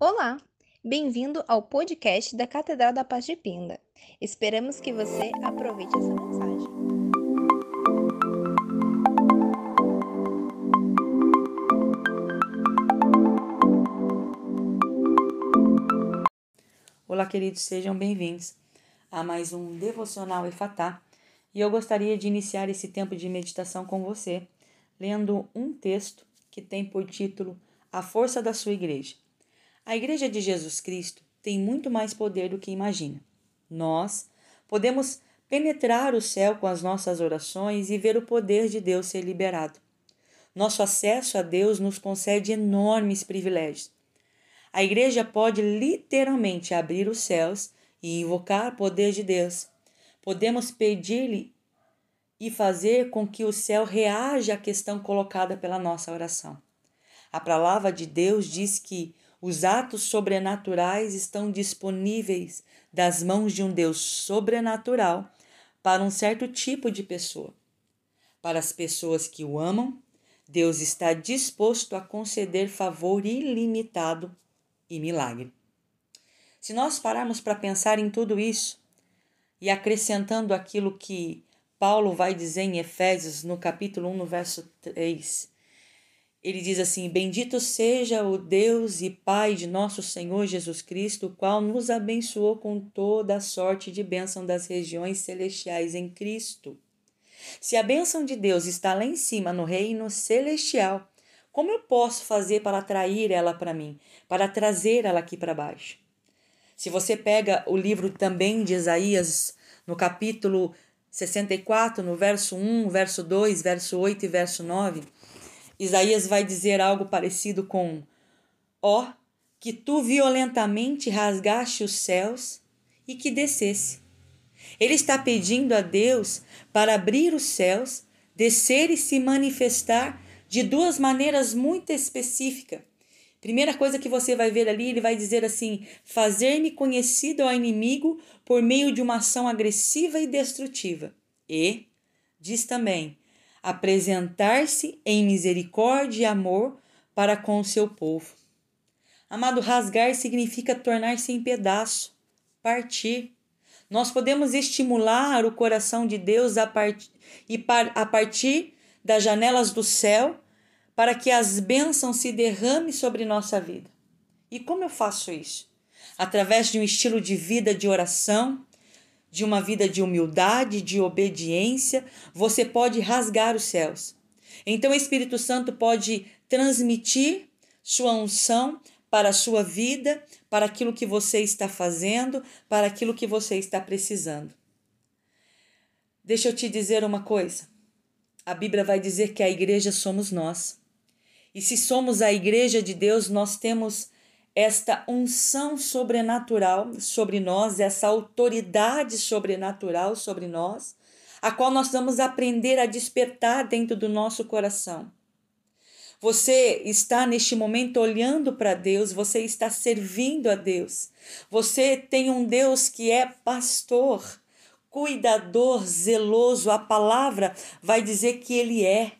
Olá, bem-vindo ao podcast da Catedral da Paz de Pinda. Esperamos que você aproveite essa mensagem. Olá, queridos, sejam bem-vindos a mais um Devocional Efatá. E eu gostaria de iniciar esse tempo de meditação com você, lendo um texto que tem por título A Força da Sua Igreja. A Igreja de Jesus Cristo tem muito mais poder do que imagina. Nós podemos penetrar o céu com as nossas orações e ver o poder de Deus ser liberado. Nosso acesso a Deus nos concede enormes privilégios. A igreja pode literalmente abrir os céus e invocar o poder de Deus. Podemos pedir-lhe e fazer com que o céu reaja à questão colocada pela nossa oração. A palavra de Deus diz que os atos sobrenaturais estão disponíveis das mãos de um Deus sobrenatural para um certo tipo de pessoa. Para as pessoas que o amam, Deus está disposto a conceder favor ilimitado e milagre. Se nós pararmos para pensar em tudo isso e acrescentando aquilo que Paulo vai dizer em Efésios, no capítulo 1, no verso 3, ele diz assim: Bendito seja o Deus e Pai de nosso Senhor Jesus Cristo, o qual nos abençoou com toda a sorte de bênção das regiões celestiais em Cristo. Se a bênção de Deus está lá em cima no reino celestial, como eu posso fazer para atrair ela para mim, para trazer ela aqui para baixo? Se você pega o livro também de Isaías, no capítulo 64, no verso 1, verso 2, verso 8 e verso 9, Isaías vai dizer algo parecido com: Ó, oh, que tu violentamente rasgaste os céus e que descesse. Ele está pedindo a Deus para abrir os céus, descer e se manifestar de duas maneiras muito específicas. Primeira coisa que você vai ver ali, ele vai dizer assim: fazer-me conhecido ao inimigo por meio de uma ação agressiva e destrutiva. E diz também: apresentar-se em misericórdia e amor para com o seu povo. Amado, rasgar significa tornar-se em pedaço, partir. Nós podemos estimular o coração de Deus a, part... e par... a partir das janelas do céu para que as bênçãos se derramem sobre nossa vida. E como eu faço isso? Através de um estilo de vida de oração, de uma vida de humildade, de obediência, você pode rasgar os céus. Então o Espírito Santo pode transmitir sua unção para a sua vida, para aquilo que você está fazendo, para aquilo que você está precisando. Deixa eu te dizer uma coisa. A Bíblia vai dizer que a igreja somos nós. E se somos a igreja de Deus, nós temos esta unção sobrenatural sobre nós, essa autoridade sobrenatural sobre nós, a qual nós vamos aprender a despertar dentro do nosso coração. Você está neste momento olhando para Deus, você está servindo a Deus. Você tem um Deus que é pastor, cuidador, zeloso. A palavra vai dizer que ele é.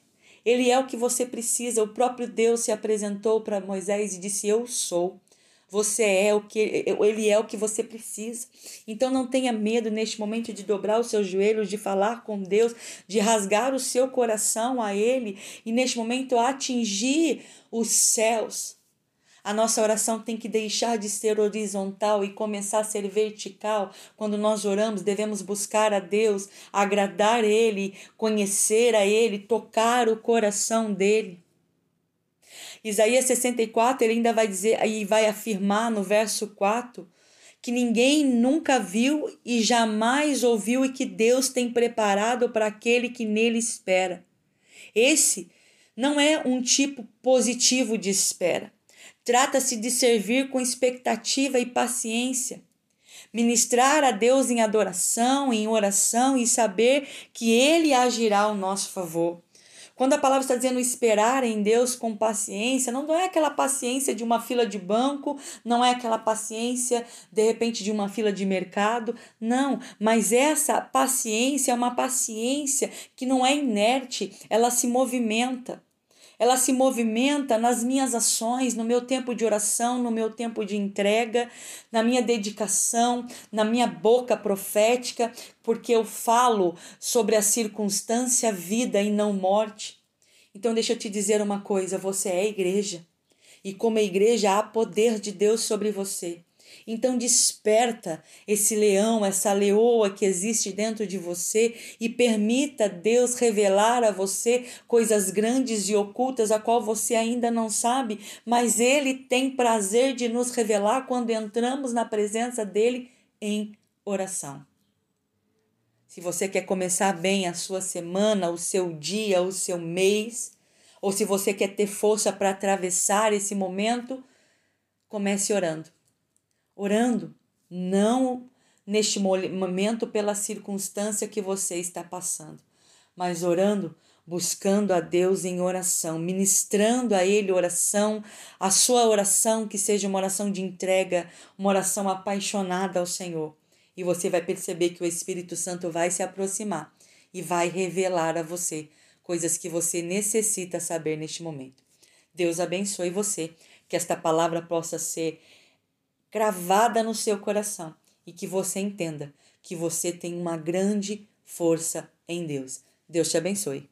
Ele é o que você precisa. O próprio Deus se apresentou para Moisés e disse: Eu sou. Você é o que ele é o que você precisa. Então não tenha medo neste momento de dobrar os seus joelhos, de falar com Deus, de rasgar o seu coração a ele e neste momento atingir os céus. A nossa oração tem que deixar de ser horizontal e começar a ser vertical. Quando nós oramos, devemos buscar a Deus, agradar Ele, conhecer a Ele, tocar o coração dele. Isaías 64, ele ainda vai dizer e vai afirmar no verso 4 que ninguém nunca viu e jamais ouviu e que Deus tem preparado para aquele que nele espera. Esse não é um tipo positivo de espera. Trata-se de servir com expectativa e paciência. Ministrar a Deus em adoração, em oração e saber que Ele agirá ao nosso favor. Quando a palavra está dizendo esperar em Deus com paciência, não é aquela paciência de uma fila de banco, não é aquela paciência de repente de uma fila de mercado, não, mas essa paciência é uma paciência que não é inerte, ela se movimenta. Ela se movimenta nas minhas ações, no meu tempo de oração, no meu tempo de entrega, na minha dedicação, na minha boca profética, porque eu falo sobre a circunstância vida e não morte. Então, deixa eu te dizer uma coisa: você é igreja, e como igreja há poder de Deus sobre você. Então desperta esse leão, essa leoa que existe dentro de você e permita Deus revelar a você coisas grandes e ocultas a qual você ainda não sabe, mas ele tem prazer de nos revelar quando entramos na presença dele em oração. Se você quer começar bem a sua semana, o seu dia, o seu mês, ou se você quer ter força para atravessar esse momento, comece orando orando, não neste momento pela circunstância que você está passando, mas orando, buscando a Deus em oração, ministrando a Ele oração, a sua oração que seja uma oração de entrega, uma oração apaixonada ao Senhor. E você vai perceber que o Espírito Santo vai se aproximar e vai revelar a você coisas que você necessita saber neste momento. Deus abençoe você, que esta palavra possa ser gravada no seu coração e que você entenda que você tem uma grande força em Deus. Deus te abençoe.